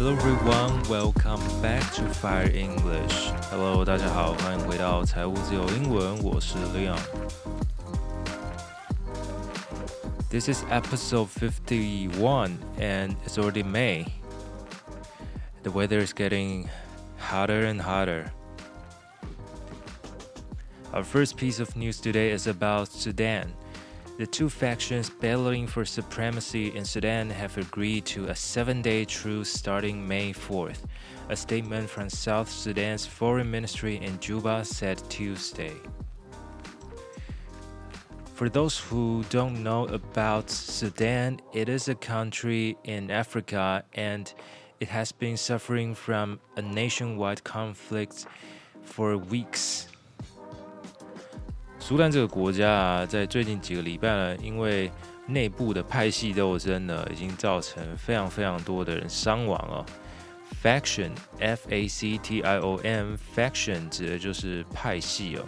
Hello everyone, welcome back to Fire English. Hello，大家好，欢迎回到财务自由英文，我是 Leon。This is episode 51 and it's already May. The weather is getting hotter and hotter. Our first piece of news today is about Sudan. The two factions battling for supremacy in Sudan have agreed to a seven day truce starting May 4th, a statement from South Sudan's foreign ministry in Juba said Tuesday. For those who don't know about Sudan, it is a country in Africa and it has been suffering from a nationwide conflict for weeks. 苏丹这个国家啊，在最近几个礼拜呢，因为内部的派系斗争呢，已经造成非常非常多的人伤亡哦。Faction，F A C T I O M，Faction 指的就是派系哦。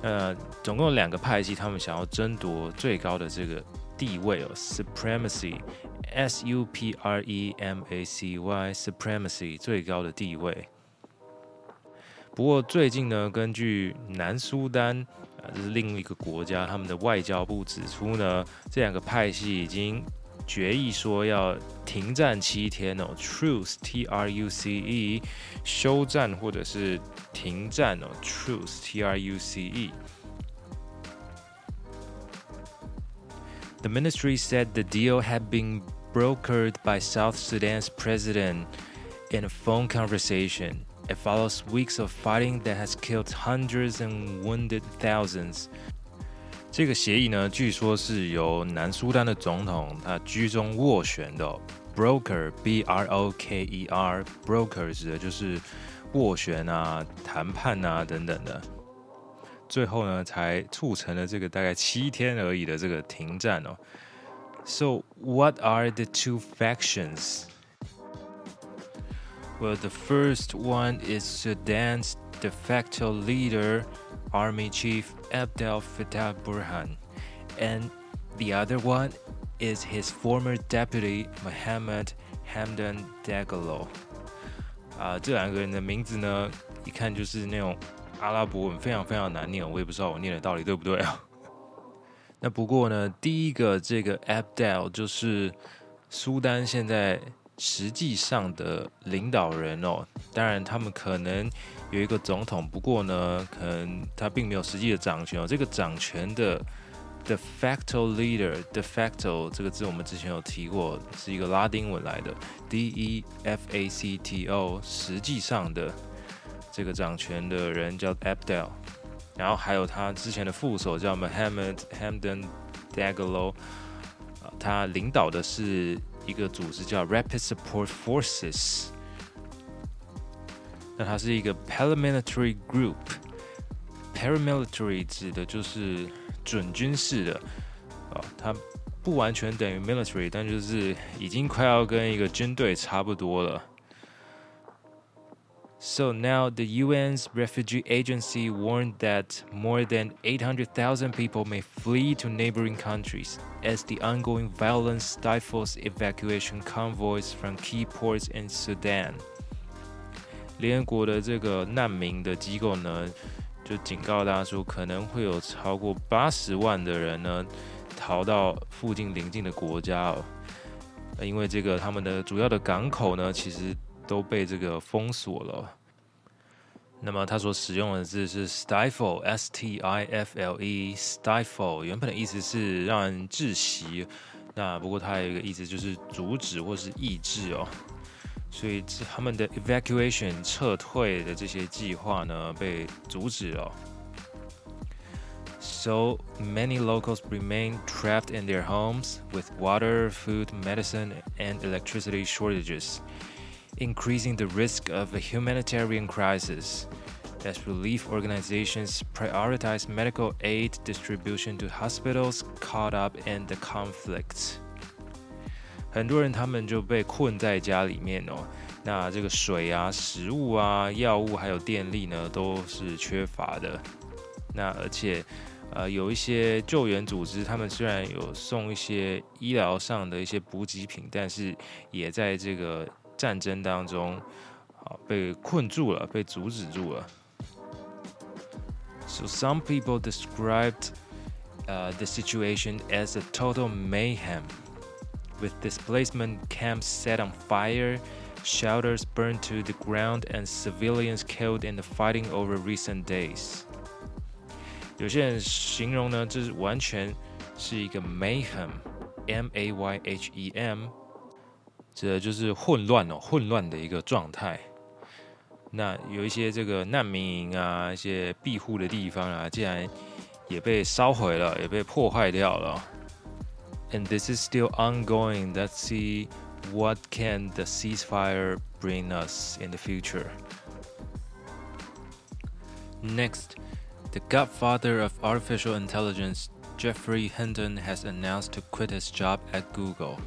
呃，总共有两个派系，他们想要争夺最高的这个地位哦，Supremacy，S U P R E M A C Y，Supremacy 最高的地位。不过最近呢，根据南苏丹。啊，这是另一个国家，他们的外交部指出呢，这两个派系已经决议说要停战七天哦，truce，T R U C E，休战或者是停战哦，truce，T R U C E。The ministry said the deal had been brokered by South Sudan's president in a phone conversation. It follows weeks of fighting that has killed hundreds and wounded thousands。这个协议呢，据说是由南苏丹的总统他居中斡旋的。Broker，B R O K E R，broker 指的就是斡旋啊、谈判啊等等的。最后呢，才促成了这个大概七天而已的这个停战哦。So what are the two factions? Well, the first one is Sudan's de facto leader, Army Chief Abdel Fattah Burhan, and the other one is his former deputy, Mohammed Hamdan Dagalo. 啊，这两个人的名字呢，一看就是那种阿拉伯文，非常非常难念，我也不知道我念的到底对不对啊。那不过呢，第一个这个 Abdel 就是苏丹现在 实际上的领导人哦，当然他们可能有一个总统，不过呢，可能他并没有实际的掌权哦。这个掌权的 de facto leader，de facto 这个字我们之前有提过，是一个拉丁文来的，d e f a c t o，实际上的这个掌权的人叫 Abdel，然后还有他之前的副手叫 Mohammed Hamdan Dagalo，啊，他领导的是。一个组织叫 Rapid Support Forces，那它是一个 paramilitary group。paramilitary 指的就是准军事的啊，它不完全等于 military，但就是已经快要跟一个军队差不多了。So now the UN's refugee agency warned that more than 800,000 people may flee to neighboring countries as the ongoing violence stifles evacuation convoys from key ports in Sudan. 联合国的这个难民的机构呢，就警告大家说，可能会有超过八十万的人呢逃到附近邻近的国家哦，因为这个他们的主要的港口呢，其实 都被这个封锁了。那么他所使用的字是 stifle，s t i f l e，stifle 原本的意思是让人窒息，那不过它有一个意思就是阻止或是抑制哦，所以他们的 evacuation 撤退的这些计划呢被阻止了。So many locals remain trapped in their homes with water, food, medicine, and electricity shortages Increasing the risk of a humanitarian crisis as relief organizations prioritize medical aid distribution to hospitals caught up in the conflict. 很多人他们就被困在家里面哦，那这个水啊、食物啊、药物还有电力呢，都是缺乏的。那而且，呃，有一些救援组织，他们虽然有送一些医疗上的一些补给品，但是也在这个战争当中啊被困住了，被阻止住了。So some people described uh, the situation as a total mayhem, with displacement camps set on fire, shelters burned to the ground, and civilians killed in the fighting over recent days. 有些人形容呢，这是完全是一个 mayhem，m a y h e m， 这就是混乱哦，混乱的一个状态。那有一些这个难民营啊，一些庇护的地方啊，竟然也被烧毁了，也被破坏掉了。And this is still ongoing. Let's see what can the ceasefire bring us in the future. Next, the godfather of artificial intelligence, Geoffrey Hinton, has announced to quit his job at Google.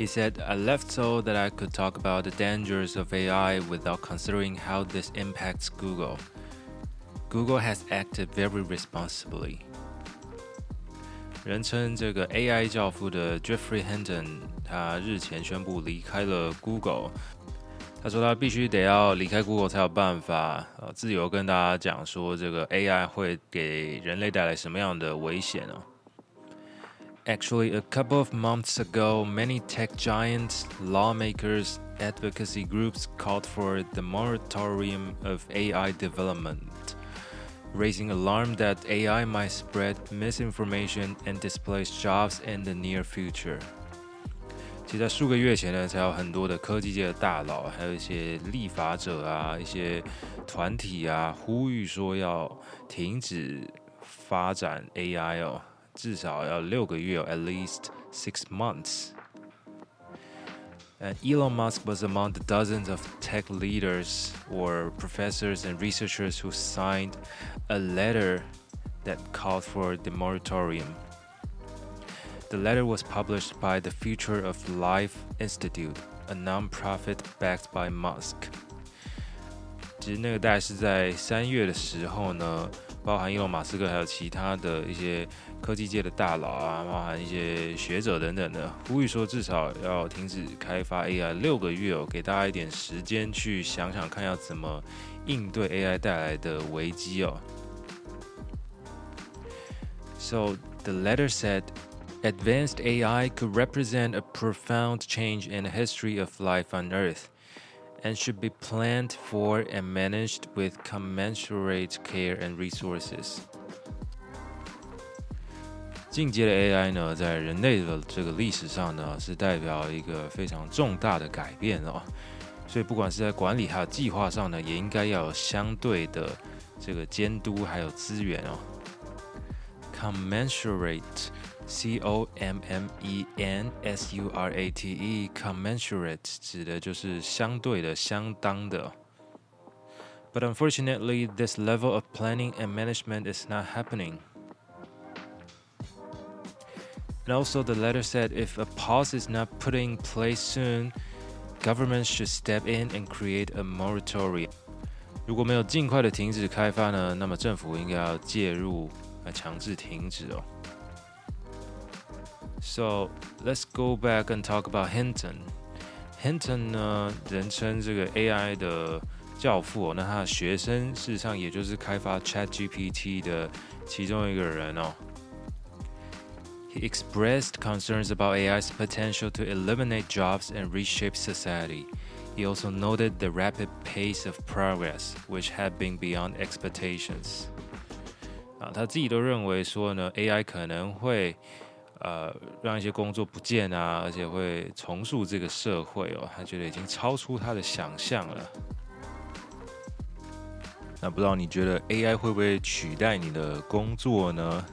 He said, I left so that I could talk about the dangers of AI without considering how this impacts Google. Google has acted very responsibly. 人称这个 AI 教父的 Geoffrey Hinton，他日前宣布离开了 Google。他说他必须得要离开 Google 才有办法，呃，自由跟大家讲说这个 AI 会给人类带来什么样的危险哦。？Actually, a couple of months ago, many tech giants, lawmakers, advocacy groups called for the moratorium of AI development, raising alarm that AI might spread misinformation and displace jobs in the near future. 其实，在数个月前呢，才有很多的科技界的大佬，还有一些立法者啊，一些团体啊，呼吁说要停止发展 AI 哦， 至少要六个月哦，at least six months。And Elon Musk was among the dozens of tech leaders or professors and researchers who signed a letter that called for the moratorium. The letter was published by the Future of Life Institute, a non-profit backed by Musk. 其实那个大概是在三月的时候呢， 包含伊隆马斯克还有其他的一些科技界的大佬啊，包含一些学者等等的，呼吁说至少要停止开发 AI 六个月哦，给大家一点时间去想想看要怎么应对 AI 带来的危机哦。So the letter said Advanced AI could represent a profound change in the history of life on Earth And should be planned for and managed with commensurate care and resources. 进阶的 AI 呢，在人类的这个历史上呢，是代表一个非常重大的改变哦。所以，不管是在管理还有计划上呢，也应该要有相对的这个监督还有资源哦。Commensurate C O M M E N S U R A T E，commensurate 指的就是相对的、相当的。But unfortunately, this level of planning and management is not happening. And also, the letter said if a pause is not put in place soon, government should step in and create a moratorium. 如果没有尽快的停止开发呢，那么政府应该要介入来强制停止哦。 so let's go back and talk about Hinton. Hinton 呢，人称这个 AI 的教父哦。那他的学生事实上也就是开发 ChatGPT 的其中一个人哦。He expressed concerns about AI's potential to eliminate jobs and reshape society. He also noted the rapid pace of progress, which had been beyond expectations. 啊，他自己都认为说呢，AI 可能会 呃，让一些工作不见啊，而且会重塑这个社会哦。他觉得已经超出他的想象了。那不知道你觉得 AI 会不会取代你的工作呢？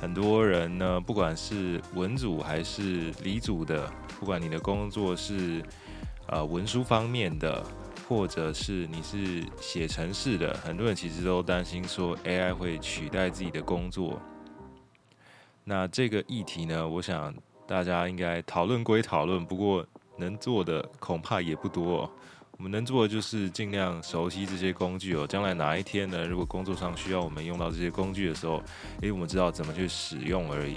很多人呢，不管是文组还是理组的，不管你的工作是呃文书方面的，或者是你是写程式的，很多人其实都担心说 AI 会取代自己的工作。那这个议题呢，我想大家应该讨论归讨论，不过能做的恐怕也不多。哦我们能做的就是尽量熟悉这些工具哦。将来哪一天呢，如果工作上需要我们用到这些工具的时候，诶，我们知道怎么去使用而已。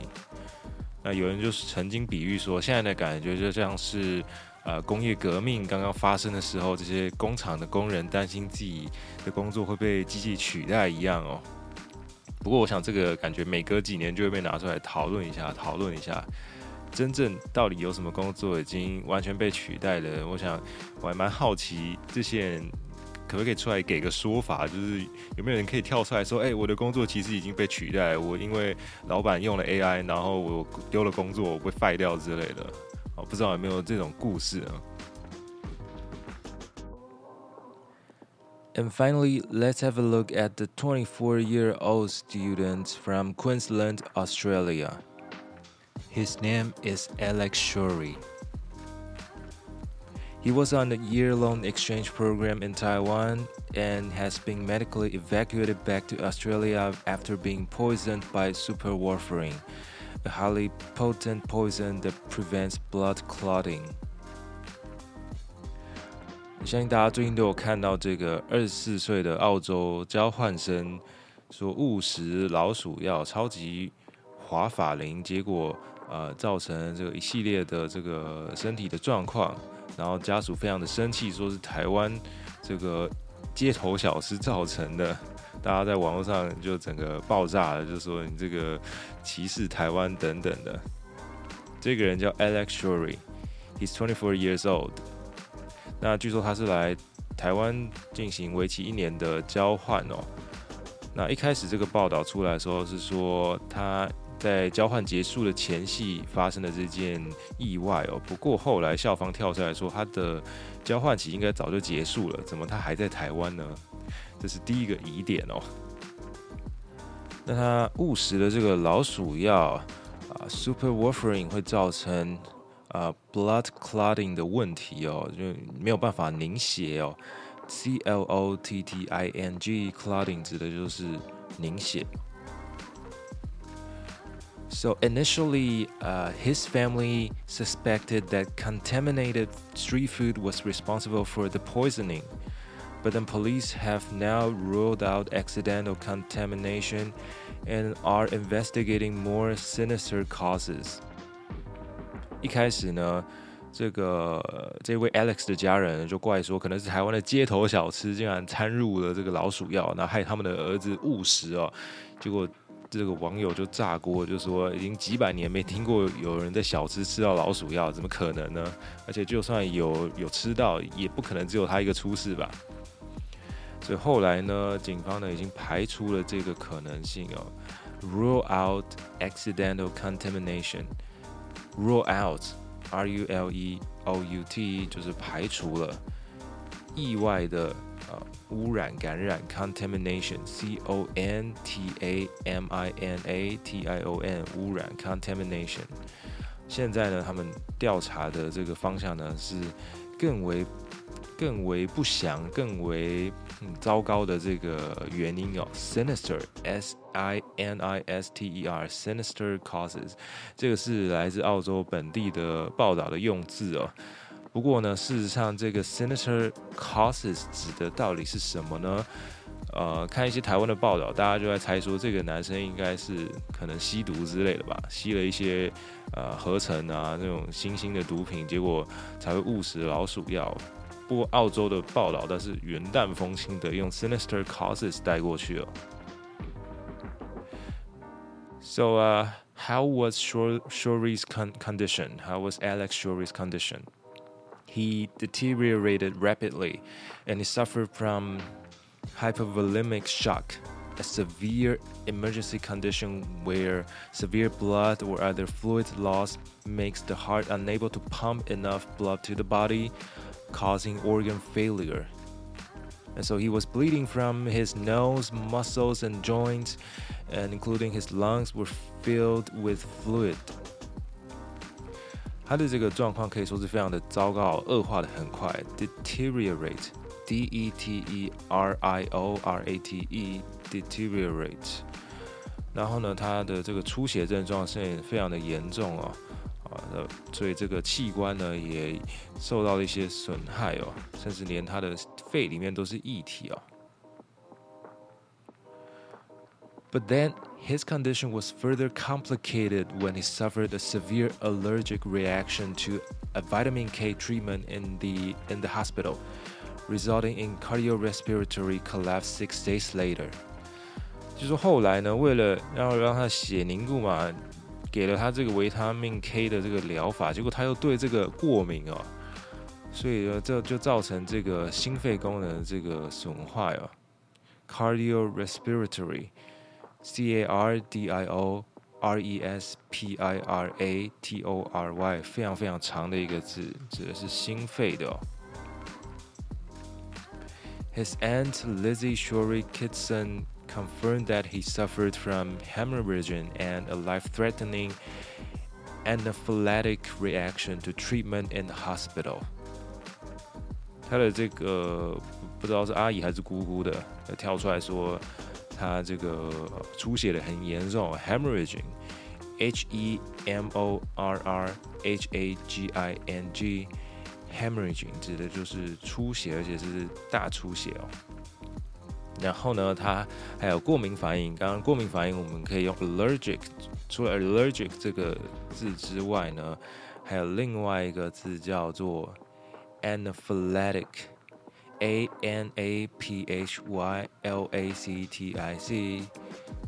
那有人就是曾经比喻说，现在的感觉就像是，呃，工业革命刚刚发生的时候，这些工厂的工人担心自己的工作会被机器取代一样哦。不过，我想这个感觉每隔几年就会被拿出来讨论一下，讨论一下，真正到底有什么工作已经完全被取代了？我想我还蛮好奇这些人。可不可以出来给个说法？就是有没有人可以跳出来说：“哎，我的工作其实已经被取代，我因为老板用了 AI，然后我丢了工作，我被废掉之类的。”哦，不知道有没有这种故事啊？And finally, let's have a look at the 24-year-old student from Queensland, Australia. His name is Alex Shorey. He was on a year long exchange program in Taiwan and has been medically evacuated back to Australia after being poisoned by superwarfarin, a highly potent poison that prevents blood clotting. 相信大家最近都有看到这个二十四岁的澳洲交换生说误食老鼠药超级华法林，结果呃造成这个一系列的这个身体的状况。然后家属非常的生气，说是台湾这个街头小吃造成的，大家在网络上就整个爆炸了，就说你这个歧视台湾等等的。这个人叫 Alex Shorey，he's twenty four years old。那据说他是来台湾进行为期一年的交换哦。那一开始这个报道出来的时候是说他。在交换结束的前夕发生的这件意外哦，不过后来校方跳出来说，他的交换期应该早就结束了，怎么他还在台湾呢？这是第一个疑点哦。那他误食的这个老鼠药啊，superwarfarin 会造成 啊 blood clotting 的问题哦，就没有办法凝血哦，c l o t t i n g clotting 指的就是凝血。So initially, uh, his family suspected that contaminated street food was responsible for the poisoning. But then police have now ruled out accidental contamination and are investigating more sinister causes. 一开始呢，这个这位 Alex 的家人就怪说，可能是台湾的街头小吃竟然掺入了这个老鼠药，那害他们的儿子误食哦，结果这个网友就炸锅，就说已经几百年没听过有人在小吃吃到老鼠药，怎么可能呢？而且就算有有吃到，也不可能只有他一个出事吧。所以后来呢，警方呢已经排除了这个可能性哦，rule out accidental contamination。Rule out，r u l e o u t，就是排除了意外的。污染、感染 （contamination），c o n t a m i n a t i o n，污染 （contamination）。现在呢，他们调查的这个方向呢是更为、更为不详、更为糟糕的这个原因哦，sinister（s i n i s t e r），sinister causes，这个是来自澳洲本地的报道的用字哦。不过呢，事实上，这个 sinister causes 指的到底是什么呢？呃，看一些台湾的报道，大家就在猜说，这个男生应该是可能吸毒之类的吧，吸了一些呃合成啊那种新兴的毒品，结果才会误食老鼠药。部澳洲的报道，但是云淡风轻的用 sinister causes 带过去了。So, uh, how was Shorey's con condition? How was Alex Shorey's condition? He deteriorated rapidly, and he suffered from hypovolemic shock, a severe emergency condition where severe blood or other fluid loss makes the heart unable to pump enough blood to the body, causing organ failure. And so he was bleeding from his nose, muscles, and joints, and including his lungs were filled with fluid. 他的这个状况可以说是非常的糟糕，恶化的很快，deteriorate，d e t e r i o r a t e，deteriorate。然后呢，他的这个出血症状是非常的严重哦， 啊，所以这个器官呢也受到了一些损害哦，甚至连他的肺里面都是液体哦。But then His condition was further complicated when he suffered a severe allergic reaction to a vitamin K treatment in the in the hospital, resulting in cardiorespiratory collapse six days later. 就说后来呢，为了要让他血凝固嘛， 给了他这个维他命 K 的这个疗法，结果他又对这个过敏哦，所以呢，这就造成这个心肺功能的这个损坏哦，cardiorespiratory。C A R D I O R E S P I R A T O R Y，非常非常长的一个字，指的是心肺的、哦。His aunt Lizzie Shorey Kitson confirmed that he suffered from hemorrhage and a life-threatening anaphylactic reaction to treatment in the hospital. 他的这个不知道是阿姨还是姑姑的，跳出来说。他这个出血的很严重，hemorrhaging，h e m o r r h a g i n g，hemorrhaging 指的就是出血，而且是大出血哦。 然后呢，它还有过敏反应。刚刚过敏反应我们可以用 allergic，除了 allergic 这个字之外呢，还有另外一个字叫做 anaphylactic，a n a p h y l a c t i c，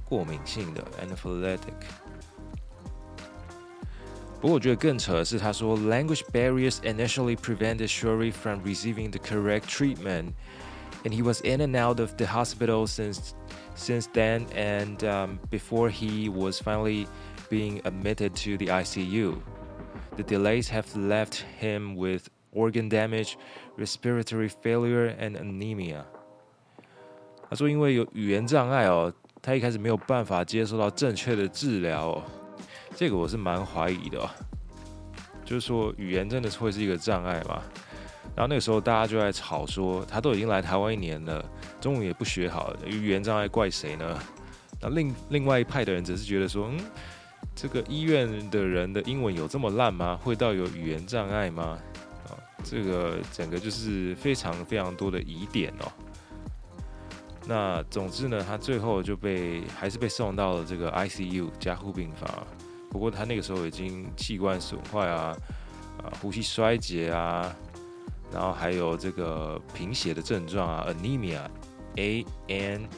过敏性的 anaphylactic。不过我觉得更扯的是，他说 language barriers initially prevented Shorey from receiving the correct treatment。and he was in and out of the hospital since since then and um, before he was finally being admitted to the ICU. The delays have left him with organ damage, respiratory failure, and anemia。他说，因为有语言障碍哦，他一开始没有办法接受到正确的治疗哦。这个我是蛮怀疑的，就是说语言真的是会是一个障碍吗？ 然后那个时候大家就在吵说，他都已经来台湾一年了，中文也不学好，语言障碍怪谁呢？那另另外一派的人则是觉得说，嗯，这个医院的人的英文有这么烂吗？会到有语言障碍吗？啊这个整个就是非常非常多的疑点哦。那总之呢，他最后就被还是被送到了这个 ICU 加护病房。不过他那个时候已经器官损坏啊，啊，呼吸衰竭啊，然后还有这个贫血的症状啊，anemia，a n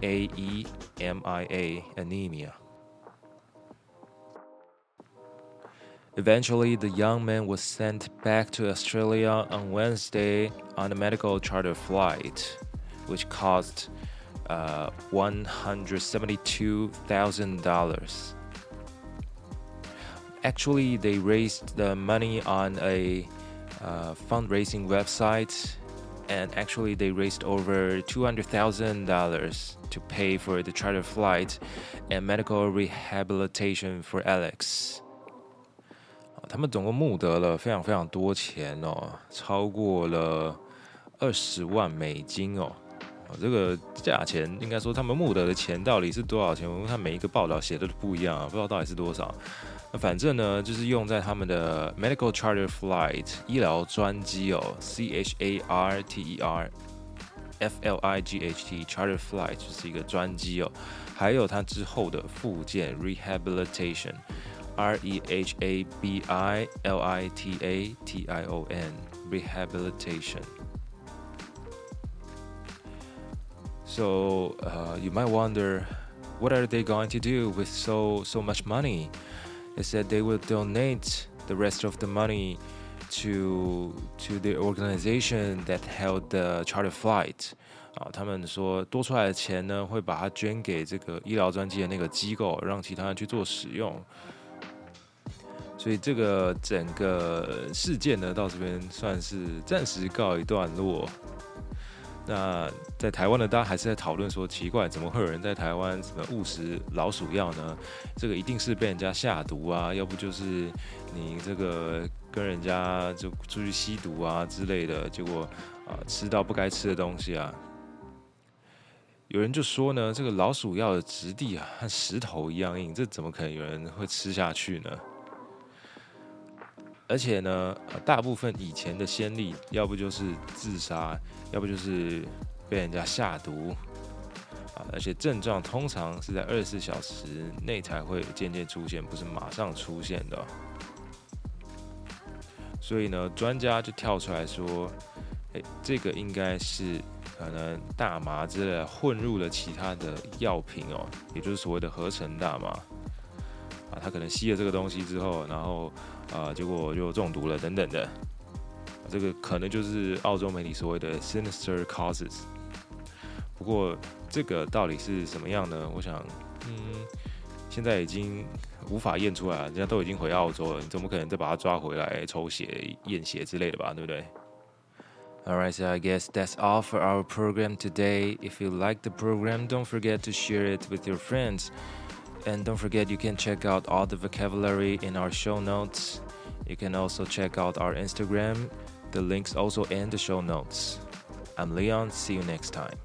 a e m i a，anemia。Eventually, the young man was sent back to Australia on Wednesday on a medical charter flight, which cost uh, $172,000. Actually, they raised the money on a uh, fundraising website, and actually, they raised over $200,000 to pay for the charter flight and medical rehabilitation for Alex. 他们总共募得了非常非常多钱哦，超过了二十万美金哦。这个价钱应该说他们募得的钱到底是多少钱？我看每一个报道写的都不一样啊，不知道到底是多少。 那反正呢，就是用在他们的 medical charter flight 医疗专机哦，C H A R T E R F L I G H T charter flight 就是一个专机哦，还有它之后的附件 rehabilitation。R E H A B I L I T A T I O N rehabilitation. So uh, you might wonder, what are they going to do with so so much money? They said they will donate the rest of the money to to the organization that held the charter flight. 啊，他们说多出来的钱呢，会把它捐给这个医疗专机的那个机构，让其他人去做使用。所以这个整个事件呢，到这边算是暂时告一段落。那在台湾呢，大家还是在讨论说，奇怪，怎么会有人在台湾什么误食老鼠药呢？这个一定是被人家下毒啊，要不就是你这个跟人家就出去吸毒啊之类的，结果啊吃到不该吃的东西啊。有人就说呢，这个老鼠药的质地啊，和石头一样硬，这怎么可能有人会吃下去呢？而且呢，大部分以前的先例，要不就是自杀，要不就是被人家下毒。啊，而且症状通常是在二十四小时内才会渐渐出现，不是马上出现的。所以呢，专家就跳出来说：“诶，这个应该是可能大麻之类混入了其他的药品哦，也就是所谓的合成大麻啊，他可能吸了这个东西之后，然后啊，结果就中毒了等等的。这个可能就是澳洲媒体所谓的 sinister causes。不过这个到底是什么样呢？我想，嗯，现在已经。”无法验出来了，人家都已经回澳洲了，你怎么可能再把他抓回来抽血、验血之类的吧？对不对？Alright, so I guess that's all for our program today. If you like the program, don't forget to share it with your friends. And don't forget you can check out all the vocabulary in our show notes. You can also check out our Instagram. The links also in the show notes. I'm Leon. See you next time.